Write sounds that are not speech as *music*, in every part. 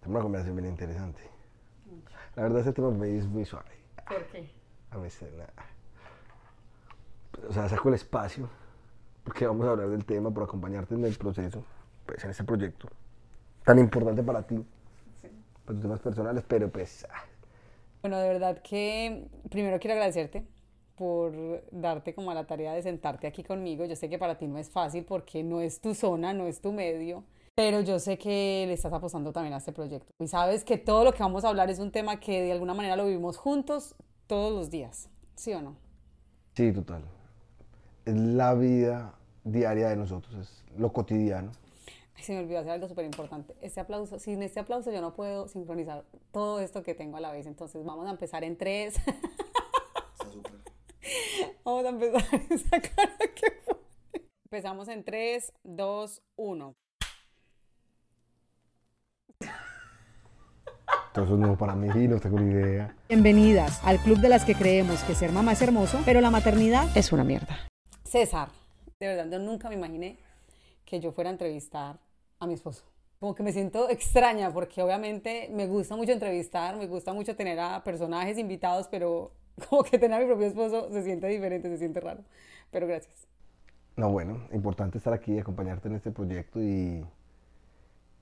Tenemos una conversación bien interesante. La verdad, este tema me es muy suave. ¿Por qué? A mí se- nada. O sea, saco el espacio porque vamos a hablar del tema por acompañarte en el proceso, pues en este proyecto tan importante para ti, para tus temas personales, pero pues ah, Bueno, de verdad que primero quiero agradecerte por darte como a la tarea de sentarte aquí conmigo. Yo sé que para ti no es fácil porque no es tu zona, no es tu medio, pero yo sé que le estás apostando también a este proyecto. Y sabes que todo lo que vamos a hablar es un tema que de alguna manera lo vivimos juntos todos los días, ¿sí o no? sí, total. Es la vida diaria de nosotros, es lo cotidiano. Ay, se me olvidó hacer algo súper importante. Este aplauso, sin este aplauso yo no puedo sincronizar todo esto que tengo a la vez. Entonces vamos a empezar en tres. *laughs* Vamos a empezar *laughs* esa cara que fue. Empezamos en 3, 2, 1. Todo eso es nuevo para mí, no tengo ni idea. Bienvenidas al club de las que creemos que ser mamá es hermoso, pero la maternidad Es una mierda. César, de verdad, yo nunca me imaginé que yo fuera a entrevistar a mi esposo. Como que me siento extraña porque obviamente me gusta mucho entrevistar, me gusta mucho tener a personajes invitados, pero *laughs* como que tener a mi propio esposo se siente diferente, se siente raro. Pero gracias. No, bueno, importante estar aquí y acompañarte en este proyecto y,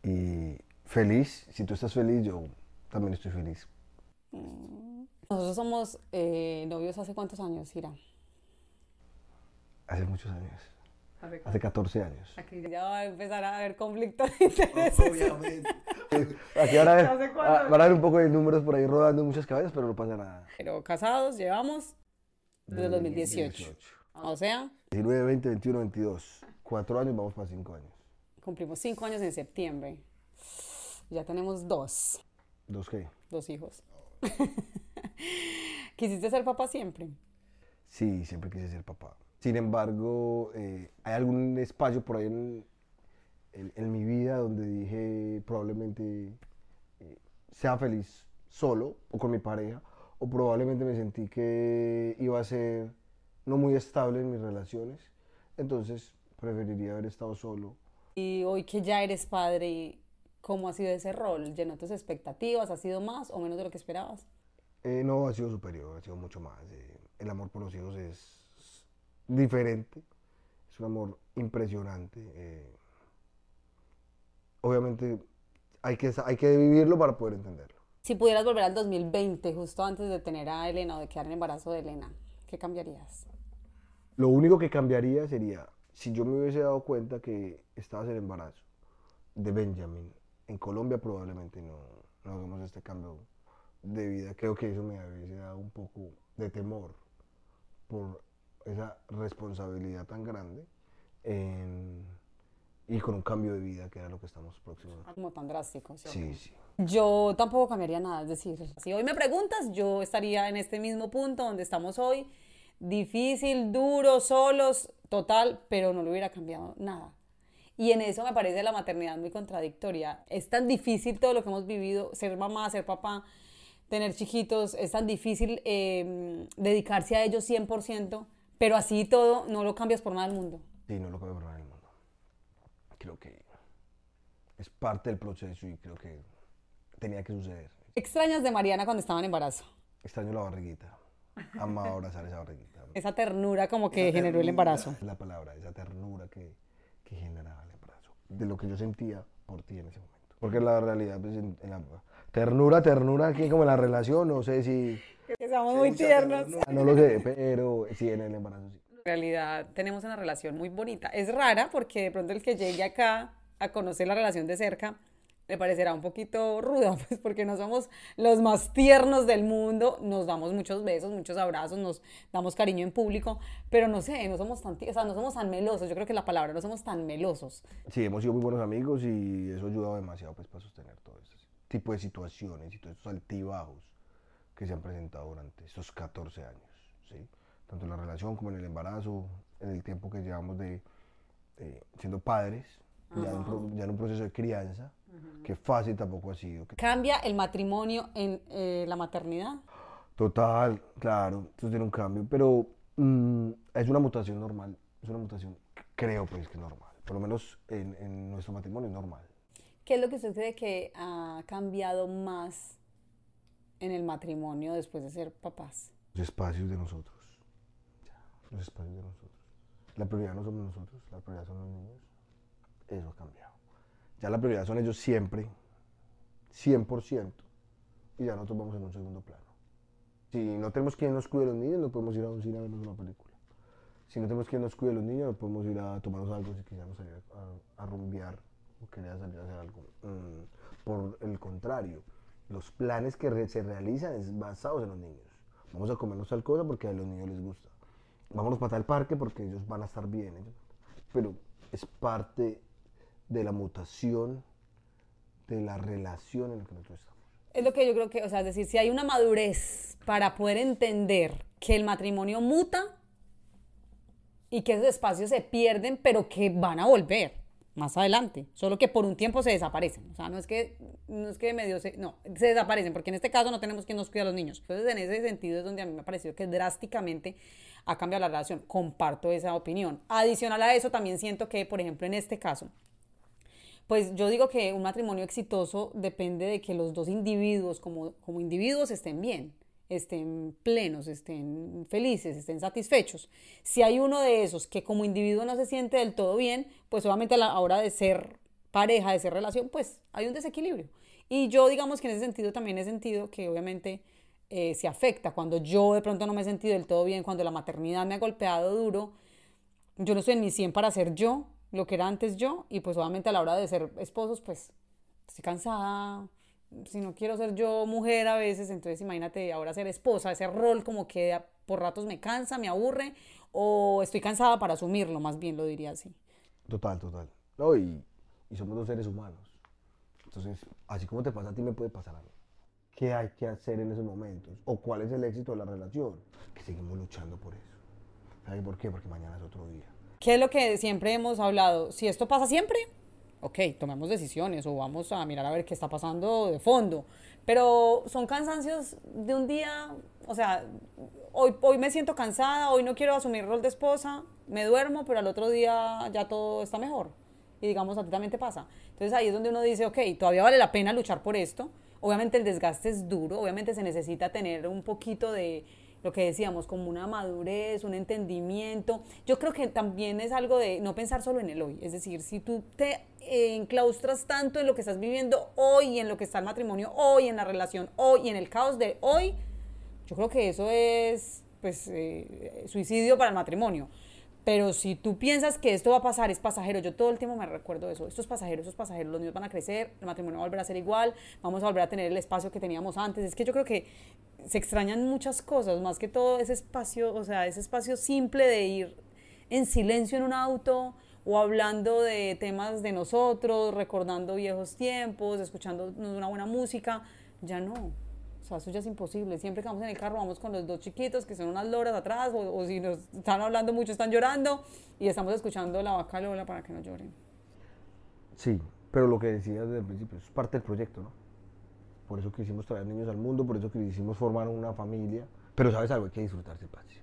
y feliz. Si tú estás feliz, yo también estoy feliz. Nosotros somos eh, novios hace cuántos años, Ira? Hace muchos años, hace 14 años. Aquí ya va a empezar a haber conflicto de intereses. Obviamente. *laughs* Aquí van a, *laughs* ah, van a ver un poco de números por ahí rodando en muchas cabezas, pero no pasa nada. Pero casados llevamos desde 2018. O sea, 19, 20, 21, 22. Cuatro años, vamos para cinco años. cumplimos cinco años en septiembre. Ya tenemos dos, ¿Dos qué? dos hijos. *laughs* ¿Quisiste ser papá siempre? Sí, siempre quise ser papá. Sin embargo, eh, hay algún espacio por ahí en, en- en mi vida donde dije probablemente eh, sea feliz solo o con mi pareja, o probablemente me sentí que iba a ser no muy estable en mis relaciones. Entonces preferiría haber estado solo. Y hoy que ya eres padre, ¿cómo ha sido ese rol? ¿Llenó tus expectativas? ¿Ha sido más o menos de lo que esperabas? Eh, no, ha sido superior, ha sido mucho más. eh, el amor por los hijos es diferente, es un amor impresionante. eh. obviamente hay que, hay que vivirlo para poder entenderlo. Si pudieras volver al 2020, justo antes de tener a Elena o de quedar en embarazo de Elena, ¿qué cambiarías? Lo único que cambiaría sería si yo me hubiese dado cuenta que estabas en embarazo de Benjamin. En Colombia probablemente no, no hagamos este cambio de vida. Creo que eso me hubiese dado un poco de temor por esa responsabilidad tan grande en- y con un cambio de vida que era lo que estamos próximos. a- Como tan drástico. ¿sí? Sí, sí. Yo tampoco cambiaría nada, es decir, si hoy me preguntas, yo estaría en este mismo punto donde estamos hoy, difícil, duro, solos, total, pero no lo hubiera cambiado nada. Y en eso me parece la maternidad muy contradictoria. Es tan difícil todo lo que hemos vivido, ser mamá, ser papá, tener chiquitos, es tan difícil eh, dedicarse a ellos 100%, pero así todo no lo cambias por nada del mundo. Sí, no lo cambio por nada en el mundo. Creo que es parte del proceso y creo que tenía que suceder. Extrañas de Mariana cuando estaba en embarazo. Extraño la barriguita. Amaba abrazar esa barriguita. Esa ternura como que Esa generó el embarazo. La palabra, esa ternura que, que generaba. De lo que yo sentía por ti en ese momento. Porque la realidad, pues, en, en la ternura, ternura, aquí como en la relación, no sé si. Que somos muy tiernos. No lo sé, pero sí, en el embarazo sí. En realidad tenemos una relación muy bonita. Es rara porque de pronto el que llegue acá a conocer la relación de cerca le parecerá un poquito ruda, *laughs* pues porque no somos los más tiernos del mundo, nos damos muchos besos, muchos abrazos, nos damos cariño en público, pero no sé, no somos tan, o sea, no somos tan melosos, yo creo que la palabra, no somos tan melosos. Sí, hemos sido muy buenos amigos y eso ha ayudado demasiado pues, para sostener todo este tipo de situaciones y todos estos altibajos que se han presentado durante estos 14 años. ¿sí? Tanto en la relación como en el embarazo, en el tiempo que llevamos de siendo padres, ya, en pro- ya en un proceso de crianza, que fácil tampoco ha sido. ¿Cambia el matrimonio en eh, la maternidad? Total, claro, eso tiene un cambio, pero mm, es una mutación normal, es una mutación, creo pues que es normal, por lo menos en, en nuestro matrimonio es normal. ¿Qué es lo que usted cree que ha cambiado más en el matrimonio después de ser papás? Los espacios de nosotros. Los espacios de nosotros. La prioridad no somos nosotros, la prioridad son los niños. Eso ha cambiado. Ya la prioridad son ellos siempre, 100%, y ya nosotros vamos en un segundo plano. Si no tenemos quien nos cuide a los niños, no podemos ir a un cine a vernos una película. Si no tenemos quien nos cuide a los niños, no podemos ir a tomarnos algo si quisiéramos salir a, a rumbear o quería salir a hacer algo. Mm, por el contrario, los planes que re- se realizan es basados en los niños. Vamos a comernos tal cosa porque a los niños les gusta. Vámonos para tal parque porque ellos van a estar bien. Pero es parte de la mutación de la relación en la que nosotros estamos. Es lo que yo creo que, o sea, es decir, si hay una madurez para poder entender que el matrimonio muta y que esos espacios se pierden, pero que van a volver más adelante, solo que por un tiempo se desaparecen. O sea, no es que, no es que medio se, no, se desaparecen, porque en este caso no tenemos quien nos cuida a los niños. Entonces, en ese sentido es donde a mí me ha parecido que drásticamente ha cambiado la relación. Comparto esa opinión. Adicional a eso, también siento que, por ejemplo, en este caso, pues yo digo que un matrimonio exitoso depende de que los dos individuos como, como individuos estén bien, estén plenos, estén felices, estén satisfechos. Si hay uno de esos que como individuo no se siente del todo bien, pues obviamente a la hora de ser pareja, de ser relación, pues hay un desequilibrio. Y yo digamos que en ese sentido también he sentido que obviamente eh, se afecta cuando yo de pronto no me he sentido del todo bien, cuando la maternidad me ha golpeado duro, yo no estoy en mi 100 para ser yo, lo que era antes yo, y pues obviamente a la hora de ser esposos, pues estoy cansada, si no quiero ser yo mujer a veces, entonces imagínate ahora ser esposa, ese rol como que por ratos me cansa, me aburre, o estoy cansada para asumirlo, más bien lo diría así. Total, total. No, y, y somos dos seres humanos. Entonces, así como te pasa a ti, me puede pasar a mí. ¿Qué hay que hacer en esos momentos? ¿O cuál es el éxito de la relación? Que seguimos luchando por eso. ¿Sabes por qué? Porque mañana es otro día. ¿Qué es lo que siempre hemos hablado? Si esto pasa siempre, ok, tomemos decisiones o vamos a mirar a ver qué está pasando de fondo. Pero son cansancios de un día, o sea, hoy, hoy me siento cansada, hoy no quiero asumir rol de esposa, me duermo, pero al otro día ya todo está mejor. Y digamos, a ti también te pasa. Entonces ahí es donde uno dice, ok, todavía vale la pena luchar por esto. Obviamente el desgaste es duro, obviamente se necesita tener un poquito de, lo que decíamos, como una madurez, un entendimiento. Yo creo que también es algo de no pensar solo en el hoy. Es decir, si tú te enclaustras tanto en lo que estás viviendo hoy, en lo que está el matrimonio hoy, en la relación hoy, en el caos de hoy, yo creo que eso es pues eh, suicidio para el matrimonio. Pero si tú piensas que esto va a pasar, es pasajero, yo todo el tiempo me recuerdo eso, esto es pasajero, esto es pasajero, los niños van a crecer, el matrimonio va a volver a ser igual, vamos a volver a tener el espacio que teníamos antes. Es que yo creo que se extrañan muchas cosas, más que todo ese espacio, o sea, ese espacio simple de ir en silencio en un auto o hablando de temas de nosotros, recordando viejos tiempos, escuchando una buena música, ya no. O sea, eso ya es imposible. Siempre que vamos en el carro vamos con los dos chiquitos que son unas loras atrás o, si nos están hablando mucho están llorando y estamos escuchando la vaca Lola para que no lloren. Sí, pero lo que decías desde el principio, es parte del proyecto, ¿no? Por eso quisimos traer niños al mundo, por eso quisimos formar una familia. Pero sabes algo, hay que disfrutar ese espacio.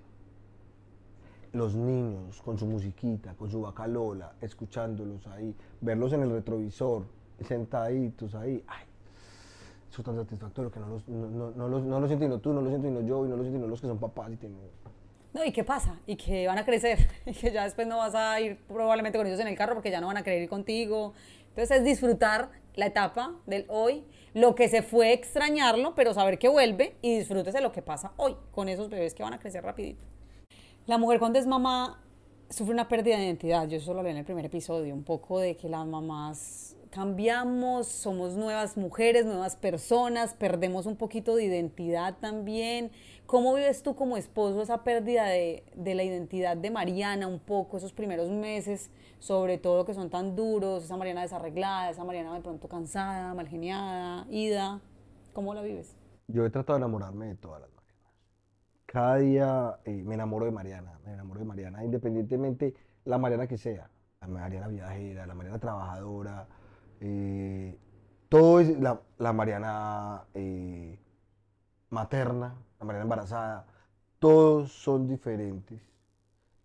Los niños con su musiquita, con su vaca Lola, escuchándolos ahí, verlos en el retrovisor, sentaditos ahí. Ay, eso es tan satisfactorio que no, los, no, no, no, no lo siento sino tú, no lo siento sino yo, y no lo siento sino los que son papás y tienen... No, ¿y qué pasa? Y que van a crecer, *laughs* y que ya después no vas a ir probablemente con ellos en el carro porque ya no van a querer ir contigo. Entonces es disfrutar la etapa del hoy, lo que se fue extrañarlo, pero saber que vuelve y disfrútese lo que pasa hoy con esos bebés que van a crecer rapidito. La mujer cuando es mamá sufre una pérdida de identidad. Yo eso lo leí en el primer episodio, un poco de que las mamás cambiamos, somos nuevas mujeres, nuevas personas, perdemos un poquito de identidad también. ¿Cómo vives tú como esposo esa pérdida de, de la identidad de Mariana un poco, esos primeros meses, sobre todo que son tan duros, esa Mariana desarreglada, esa Mariana de pronto cansada, mal geniada, ida? ¿Cómo la vives? Yo he tratado de enamorarme de todas las Marianas. Cada día eh, me enamoro de Mariana, me enamoro de Mariana, independientemente la Mariana que sea, la Mariana viajera, la Mariana trabajadora, eh, todo es la, la Mariana eh, materna, la Mariana embarazada, todos son diferentes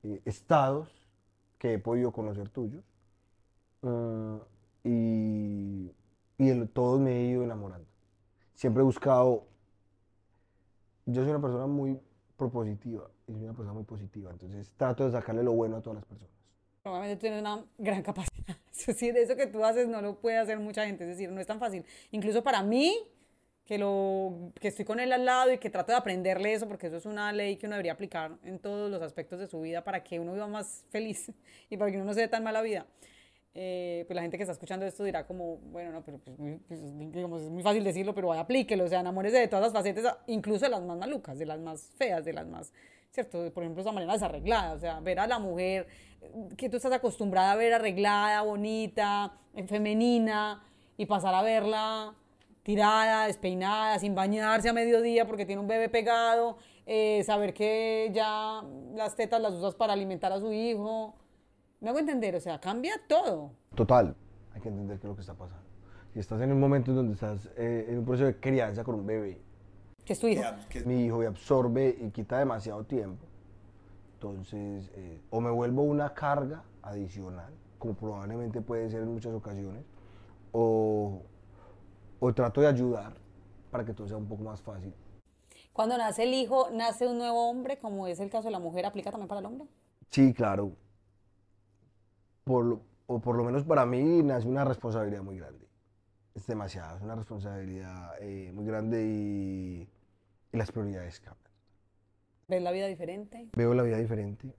eh, estados que he podido conocer tuyos. Y y todos me he ido enamorando. Siempre he buscado, yo soy una persona muy propositiva soy una persona muy positiva, entonces trato de sacarle lo bueno a todas las personas. Obviamente tú tienes una gran capacidad. *laughs* Eso sí, de eso que tú haces no lo puede hacer mucha gente. Es decir, no es tan fácil. Incluso para mí, que, lo, que estoy con él al lado y que trato de aprenderle eso, porque eso es una ley que uno debería aplicar en todos los aspectos de su vida para que uno viva más feliz *laughs* y para que uno no se dé tan mala vida. Eh, pues la gente que está escuchando esto dirá como, bueno, no, pero pues, pues, digamos, es muy fácil decirlo, pero vaya, aplíquelo, o sea, enamórese de todas las facetas, incluso de las más malucas, de las más feas, de las más, ¿cierto? Por ejemplo, esa manera desarreglada, o sea, ver a la mujer eh, que tú estás acostumbrada a ver arreglada, bonita, eh, femenina, y pasar a verla tirada, despeinada, sin bañarse a mediodía porque tiene un bebé pegado, eh, saber que ya las tetas las usas para alimentar a su hijo. Me hago entender, o sea, cambia todo. Total, hay que entender qué es lo que está pasando. Si estás en un momento en donde estás eh, en un proceso de crianza con un bebé, Que es tu hijo. mi hijo y absorbe y quita demasiado tiempo, entonces eh, o me vuelvo una carga adicional, como probablemente puede ser en muchas ocasiones, o, o trato de ayudar para que todo sea un poco más fácil. Cuando nace el hijo, nace un nuevo hombre, como es el caso de la mujer, ¿aplica también para el hombre? Sí, claro. Por o por lo menos para mí nace una responsabilidad muy grande. Es demasiado, es una responsabilidad eh, muy grande y, y las prioridades cambian. ¿Ves la vida diferente? Veo la vida diferente,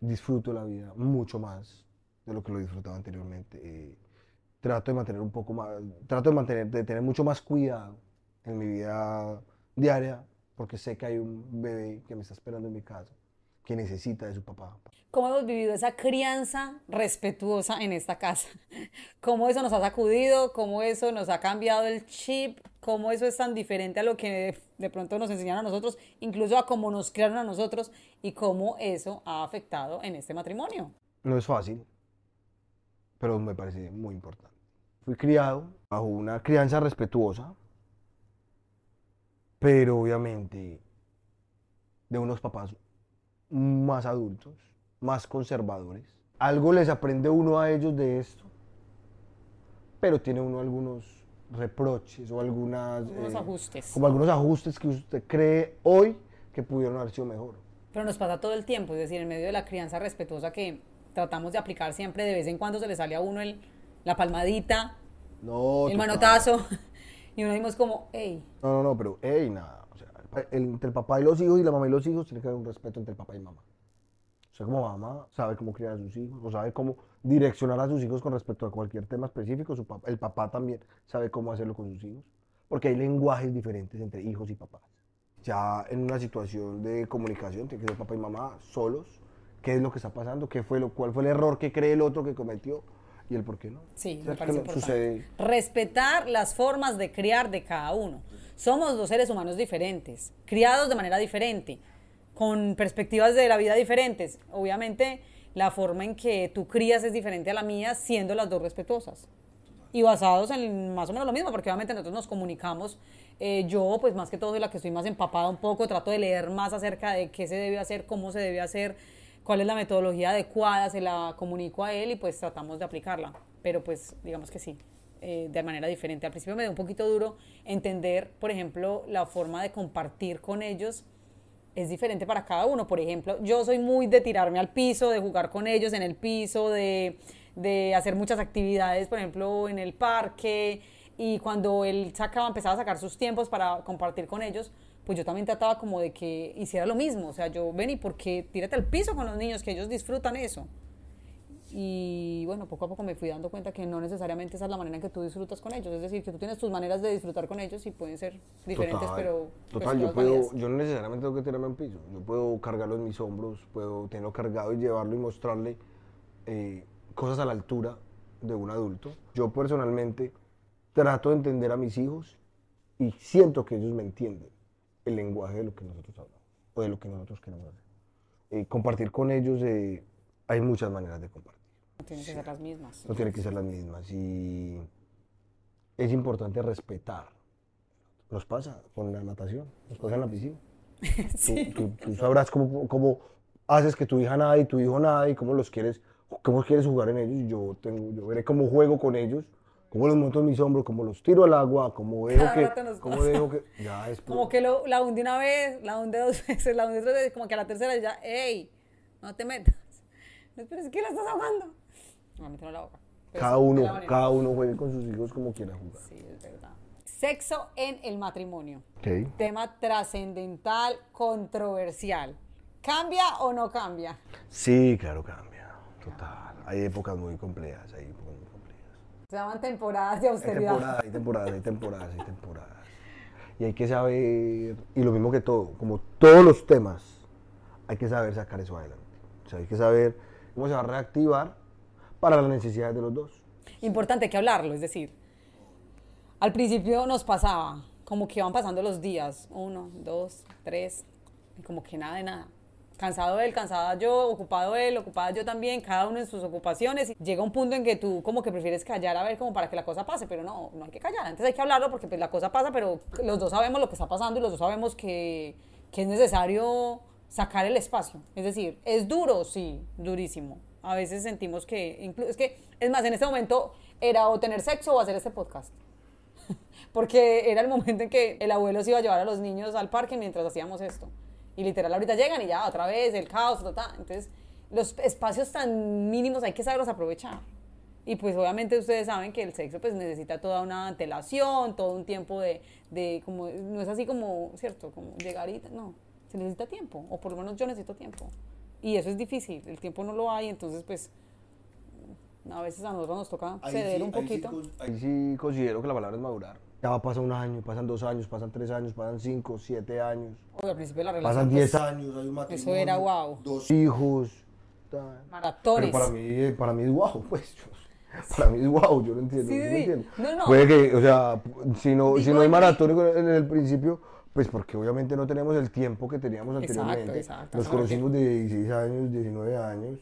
disfruto la vida mucho más de lo que lo disfrutaba anteriormente. eh, trato de mantener un poco más, trato de mantener, de tener mucho más cuidado en mi vida diaria, porque sé que hay un bebé que me está esperando en mi casa, que necesita de su papá. ¿Cómo hemos vivido esa crianza respetuosa en esta casa? *laughs* ¿Cómo eso nos ha sacudido? ¿Cómo eso nos ha cambiado el chip? ¿Cómo eso es tan diferente a lo que de pronto nos enseñaron a nosotros, incluso a cómo nos criaron a nosotros y cómo eso ha afectado en este matrimonio? No es fácil, pero me parece muy importante. Fui criado bajo una crianza respetuosa, pero obviamente de unos papás más adultos, más conservadores. Algo les aprende uno a ellos de esto, pero tiene uno algunos reproches o algunas... Unos eh, ajustes. Como algunos ajustes que usted cree hoy que pudieron haber sido mejor. Pero nos pasa todo el tiempo, es decir, en medio de la crianza respetuosa que tratamos de aplicar siempre, de vez en cuando se le sale a uno el, la palmadita, No, el manotazo, *laughs* y uno dimos como, hey, No, no, no, pero, hey, nada. Sea, el- entre el papá y los hijos y la mamá y los hijos tiene que haber un respeto entre el papá y mamá. O sea, como mamá sabe cómo criar a sus hijos, o sabe cómo direccionar a sus hijos con respecto a cualquier tema específico, el papá también sabe cómo hacerlo con sus hijos. Porque hay lenguajes diferentes entre hijos y papás. Ya en una situación de comunicación, tiene que ser papá y mamá solos. ¿Qué es lo que está pasando? ¿Qué fue lo, ¿Cuál fue el error que cree el otro que cometió? Y el por qué no. Sí, me parece importante. sucede Respetar las formas de criar de cada uno. Somos dos seres humanos diferentes, criados de manera diferente, con perspectivas de la vida diferentes. Obviamente, la forma en que tú crías es diferente a la mía, siendo las dos respetuosas. Y basados en más o menos lo mismo, porque obviamente nosotros nos comunicamos. eh, yo, pues más que todo, soy la que estoy más empapada un poco, trato de leer más acerca de qué se debe hacer, cómo se debe hacer, cuál es la metodología adecuada, se la comunico a él y pues tratamos de aplicarla. Pero pues digamos que sí, eh, de manera diferente. Al principio me dio un poquito duro entender, por ejemplo, la forma de compartir con ellos es diferente para cada uno. Por ejemplo, yo soy muy de tirarme al piso, de jugar con ellos en el piso, de, de hacer muchas actividades, por ejemplo, en el parque. Y cuando él sacaba, empezaba a sacar sus tiempos para compartir con ellos, pues yo también trataba como de que hiciera lo mismo. O sea, yo, ven y por qué tírate al piso con los niños, que ellos disfrutan eso. Y bueno, poco a poco me fui dando cuenta que no necesariamente esa es la manera en que tú disfrutas con ellos. Es decir, que tú tienes tus maneras de disfrutar con ellos y pueden ser diferentes, Total, pero... pues, Total, yo, todas puedo, yo no necesariamente tengo que tirarme un piso. Yo puedo cargarlo en mis hombros, puedo tenerlo cargado y llevarlo y mostrarle eh, cosas a la altura de un adulto. Yo personalmente trato de entender a mis hijos y siento que ellos me entienden el lenguaje de lo que nosotros hablamos o de lo que nosotros queremos hacer. Eh, compartir con ellos, eh, hay muchas maneras de compartir. No tienen que ser las mismas. No tienen que ser las mismas y es importante respetar. Nos pasa con la natación, nos pasa en la piscina. *laughs* Tú, tú- tú sabrás cómo, cómo haces que tu hija nada y tu hijo nada y cómo los quieres, cómo quieres jugar en ellos. Yo, tengo, yo veré cómo juego con ellos cómo los monto en mis hombros, cómo los tiro al agua, cómo dejo Cada rato que, cómo pasa. dejo que, ya es Como que lo, la hundí una vez, la hundí dos *laughs* veces, la hundí tres veces, como que a la tercera ya, ¡ey! No te metas. No, *laughs* pero es que la estás ahogando. No, me la boca. Pero cada uno, cada uno juegue con sus hijos como quiera jugar. Sí, es verdad. Sexo en el matrimonio. Tema trascendental, controversial. ¿Cambia o no cambia? Sí, claro, cambia. Total. Hay épocas muy complejas, hay épocas muy complejas. Se llaman temporadas de Hay austeridad. temporadas, hay temporadas, hay temporadas, hay temporadas. Y hay que saber, y lo mismo que todo, como todos los temas, hay que saber sacar eso adelante. O sea, hay que saber cómo se va a reactivar para las necesidades de los dos. Importante que hablarlo, es decir, al principio nos pasaba, como que iban pasando los días, uno, dos, tres, y como que nada de nada. Cansado él, cansada yo, ocupado él, ocupada yo también, cada uno en sus ocupaciones. Llega un punto en que tú como que prefieres callar a ver como para que la cosa pase, pero no, no hay que callar, antes hay que hablarlo porque pues la cosa pasa, pero los dos sabemos lo que está pasando y los dos sabemos que, que es necesario sacar el espacio. Es decir, es duro, sí, durísimo. A veces sentimos que, es que, es más, en este momento era o tener sexo o hacer este podcast. *laughs* Porque era el momento en que el abuelo se iba a llevar a los niños al parque mientras hacíamos esto. Y literal ahorita llegan y ya otra vez el caos, ta, ta. entonces los espacios tan mínimos hay que saberlos aprovechar. Y pues obviamente ustedes saben que el sexo pues necesita toda una antelación, todo un tiempo de, de como, no es así como, ¿cierto? Como llegar y, no, se necesita tiempo, o por lo menos yo necesito tiempo. Y eso es difícil, el tiempo no lo hay, entonces pues a veces a nosotros nos toca ceder un poquito. Ahí sí considero que la palabra es madurar. Ya pasa un año, pasan dos años, pasan tres años, pasan cinco, siete años, Obvio, al principio de la relación. pasan pues, diez años, hay un matrimonio. eso era guau. Dos hijos. Maratones. Pero para mí, para mí es guau, *laughs* pues. yo- Para mí es guau, yo lo entiendo. Sí, yo sí. entiendo. No, no. Puede que, o sea, si no, si no hay maratónico en el principio, pues porque obviamente no tenemos el tiempo que teníamos anteriormente. exacto, Nos exacto. conocimos de 16 años, 19 años,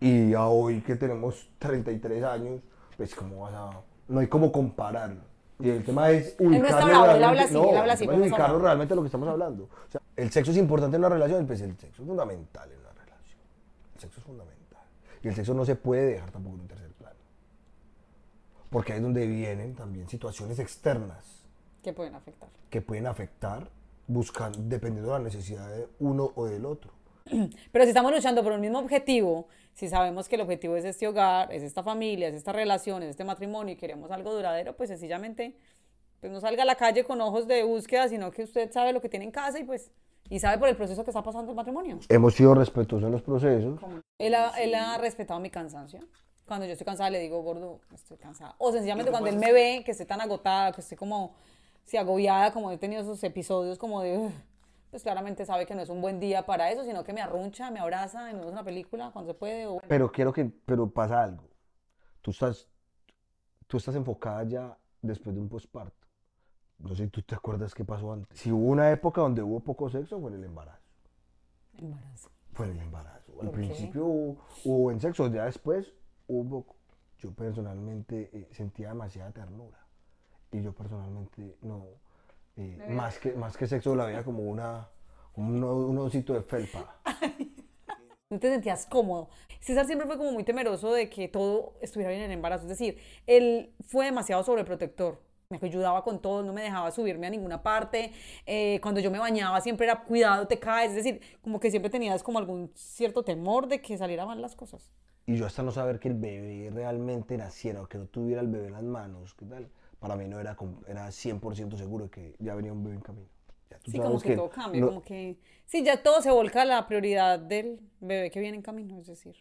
y a hoy que tenemos 33 años, pues cómo vas a... No hay cómo compararlo. Y el tema es no está ubicarlo bravo, él habla así, no, él habla el así, tema no es ubicarlo bravo. realmente lo que estamos hablando. O sea, el sexo es importante en una relación, pues el sexo es fundamental en una relación. El sexo es fundamental. Y el sexo no se puede dejar tampoco en un tercer plano. Porque ahí es donde vienen también situaciones externas que pueden afectar. que pueden afectar, buscando, dependiendo de la necesidad de uno o del otro. *clears throat* Pero si estamos luchando por el mismo objetivo, si sabemos que el objetivo es este hogar, es esta familia, es esta relación, es este matrimonio y queremos algo duradero, pues sencillamente pues no salga a la calle con ojos de búsqueda, sino que usted sabe lo que tiene en casa y pues y sabe por el proceso que está pasando el matrimonio. Hemos sido respetuosos en los procesos. Él ha, él ha respetado mi cansancio. Cuando yo estoy cansada le digo, gordo, estoy cansada. O sencillamente cuando él me ve que estoy tan agotada, que estoy como, si agobiada, como he tenido esos episodios como de, "Ugh", pues claramente sabe que no es un buen día para eso, sino que me arruncha, me abraza, y nos vemos una película cuando se puede. O... Pero quiero que, pero pasa algo. Tú estás, tú estás enfocada ya después de un posparto. No sé si tú te acuerdas qué pasó antes. Si hubo una época donde hubo poco sexo, fue en el embarazo. Embarazo. Fue en el embarazo. Al principio hubo, hubo buen sexo, ya después hubo poco. Yo personalmente eh, sentía demasiada ternura. Y yo personalmente no. Eh, más, que, más que sexo la veía como una, un, un osito de felpa. *laughs* No te sentías cómodo. César siempre fue como muy temeroso de que todo estuviera bien en el embarazo. Es decir, él fue demasiado sobreprotector. Me ayudaba con todo, no me dejaba subirme a ninguna parte. Eh, cuando yo me bañaba siempre era cuidado, te caes. Es decir, como que siempre tenías como algún cierto temor de que salieran mal las cosas. Y yo hasta no saber que el bebé realmente naciera o que no tuviera el bebé en las manos, ¿qué tal? Para mí no era, era 100% seguro que ya venía un bebé en camino. Ya tú Sí, como sabes que, todo cambia, no- como que... Sí, ya todo se volca a la prioridad del bebé que viene en camino, es decir.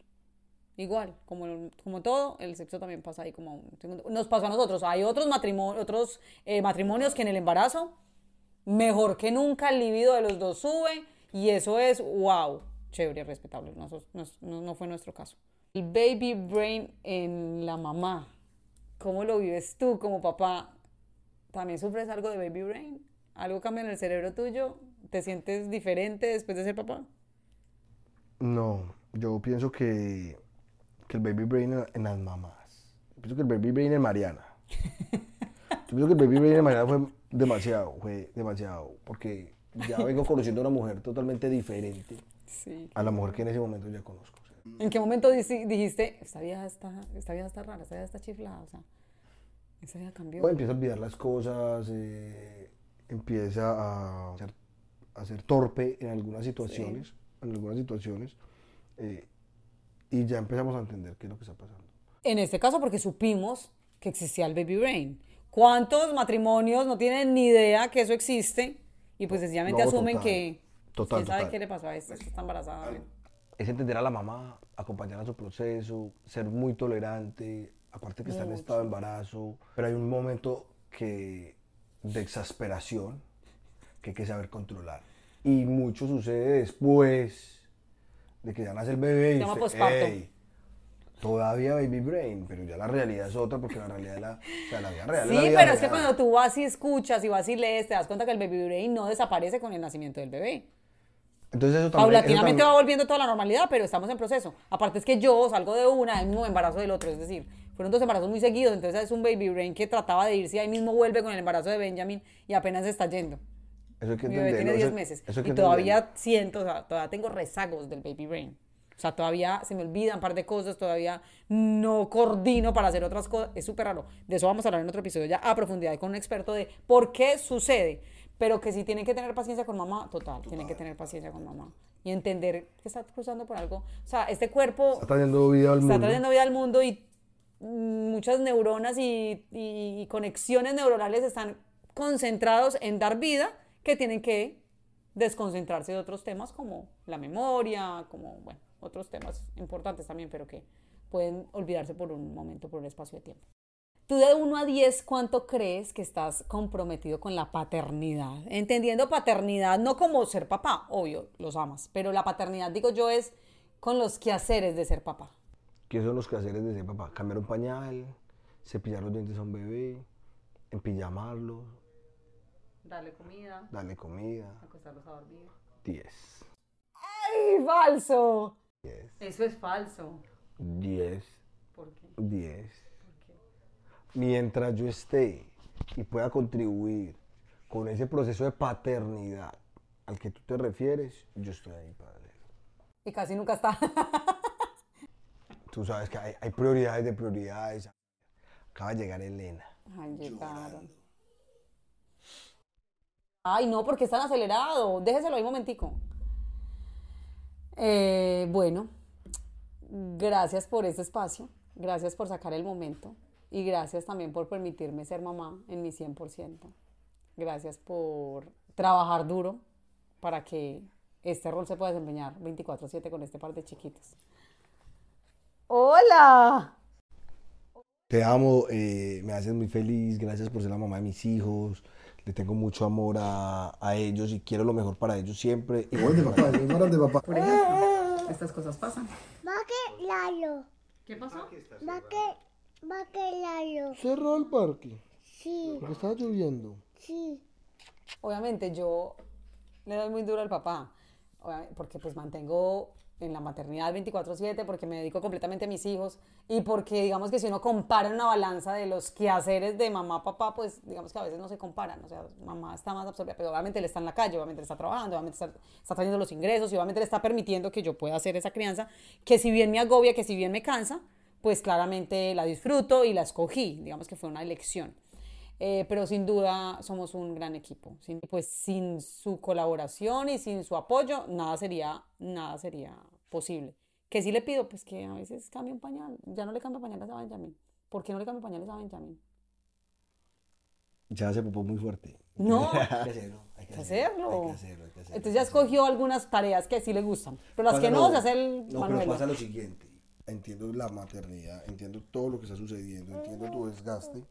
Igual, como, como todo, el sexo también pasa ahí como un segundo. Nos pasó a nosotros. Hay otros, matrimo- otros eh, matrimonios que en el embarazo, mejor que nunca, el libido de los dos sube y eso es, wow, chévere, respetable. No, no- no fue nuestro caso. El baby brain en la mamá. ¿Cómo lo vives tú como papá? ¿También sufres algo de baby brain? ¿Algo cambia en el cerebro tuyo? ¿Te sientes diferente después de ser papá? No, yo pienso que, que el baby brain en, las mamás. Yo pienso que el baby brain en Mariana. *laughs* Yo pienso que el baby brain en Mariana fue demasiado, fue demasiado. Porque ya vengo conociendo a una mujer totalmente diferente Sí. a la mujer que en ese momento ya conozco. ¿En qué momento dijiste, esta vieja está, esta vieja está rara, esta vieja está chiflada? O sea, Esa vida cambió. O empieza a olvidar las cosas, eh, empieza a ser, a ser torpe en algunas situaciones, en algunas situaciones, eh, y ya empezamos a entender qué es lo que está pasando. En este caso porque supimos que existía el baby brain. ¿Cuántos matrimonios no tienen ni idea que eso existe? Y pues sencillamente No, asumen total. que Total, quién sabe total. qué le pasó a esta, esta está embarazada. Es entender a la mamá, acompañar a su proceso, ser muy tolerante, aparte que está en estado de embarazo, pero hay un momento que, de exasperación que hay que saber controlar. Y mucho sucede después de que ya nace el bebé y usted, posparto. "Ey, todavía baby brain, pero ya la realidad es otra porque la realidad es la, o sea, la vida real Sí, es la vida pero es que real. cuando tú vas y escuchas y vas y lees, te das cuenta que el baby brain no desaparece con el nacimiento del bebé. Entonces eso también... eso Paulatinamente también- va volviendo toda la normalidad, pero estamos en proceso. Aparte es que yo salgo de una, el mismo embarazo del otro, es decir, fueron dos embarazos muy seguidos, entonces es un baby brain que trataba de irse y ahí mismo vuelve con el embarazo de Benjamin y apenas se está yendo. Eso que Mi bebé tiene entenderlo, 10 eso- meses eso que y todavía siento, o sea, todavía tengo rezagos del baby brain. O sea, todavía se me olvidan un par de cosas, todavía no coordino para hacer otras cosas. Es súper raro. De eso vamos a hablar en otro episodio ya a profundidad con un experto de por qué sucede. Pero que si tienen que tener paciencia con mamá, total, tienen que tener paciencia con mamá. Y entender que está cruzando por algo. O sea, este cuerpo Está trayendo vida al está mundo. trayendo vida al mundo y muchas neuronas y, y- y conexiones neuronales están concentrados en dar vida que tienen que desconcentrarse de otros temas como la memoria, como, bueno, otros temas importantes también, pero que pueden olvidarse por un momento, por un espacio de tiempo. Tú de 1 a 10, ¿cuánto crees que estás comprometido con la paternidad? Entendiendo paternidad no como ser papá, obvio, los amas, pero la paternidad, digo yo, es con los quehaceres de ser papá. ¿Qué son los quehaceres de ser papá? Cambiar un pañal, cepillar los dientes a un bebé, empijamarlo, Darle comida, darle comida. acostarlos a dormir. 10. ¡Ay, falso! 10. Eso es falso. 10. ¿Por qué? 10. Mientras yo esté y pueda contribuir con ese proceso de paternidad al que tú te refieres, yo estoy ahí hacerlo. Y casi nunca está. Tú sabes que hay, hay prioridades de prioridades. Acaba de llegar Elena. Ay, llegaron. Ay, no, porque están acelerado. Déjeselo ahí un momentico. Eh, bueno, gracias por este espacio. Gracias por sacar el momento. Y gracias también por permitirme ser mamá en mi 100%. Gracias por trabajar duro para que este rol se pueda desempeñar 24/7 con este par de chiquitos. ¡Hola! Te amo, eh, me haces muy feliz, gracias por ser la mamá de mis hijos, le tengo mucho amor a, a ellos y quiero lo mejor para ellos siempre. Igual de papá, igual de papá. *laughs* Por ejemplo, estas cosas pasan. Va que Lalo. ¿Qué pasó? Va que, va. Cerró el parque, Sí, porque estaba lloviendo. sí. Obviamente yo le doy muy duro al papá, porque pues mantengo en la maternidad 24/7, porque me dedico completamente a mis hijos y porque digamos que si uno compara una balanza de los quehaceres de mamá, papá, pues digamos que a veces no se comparan, o sea, mamá está más absorbida, pero obviamente él está en la calle, obviamente él está trabajando, obviamente está, está trayendo los ingresos y obviamente le está permitiendo que yo pueda hacer esa crianza, que si bien me agobia, que si bien me cansa, pues claramente la disfruto y la escogí, digamos que fue una elección. Eh, pero sin duda somos un gran equipo. Sin, pues sin su colaboración y sin su apoyo, nada sería, nada sería posible. Que sí le pido, pues que a veces cambie un pañal. Ya no le cambio pañales a Benjamin. ¿Por qué no le cambio pañales a Benjamin? Ya se popó muy fuerte. No. *laughs* Hay que hacerlo, hay que hacerlo. hacerlo. Hay que hacerlo, hay que hacerlo. Entonces ya escogió algunas tareas que sí le gustan. Pero las Pasa que no, lo- se hace el No, Manuel. pero pasa lo siguiente. Entiendo la maternidad, entiendo todo lo que está sucediendo, entiendo tu desgaste,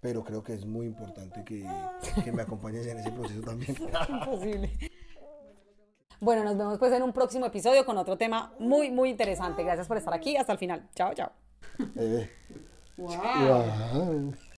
pero creo que es muy importante que, que me acompañes en ese proceso también. *laughs* Imposible. Bueno, nos vemos pues en un próximo episodio con otro tema muy, muy interesante. Gracias por estar aquí. Hasta el final. Chao, chao. Eh, Wow. wow.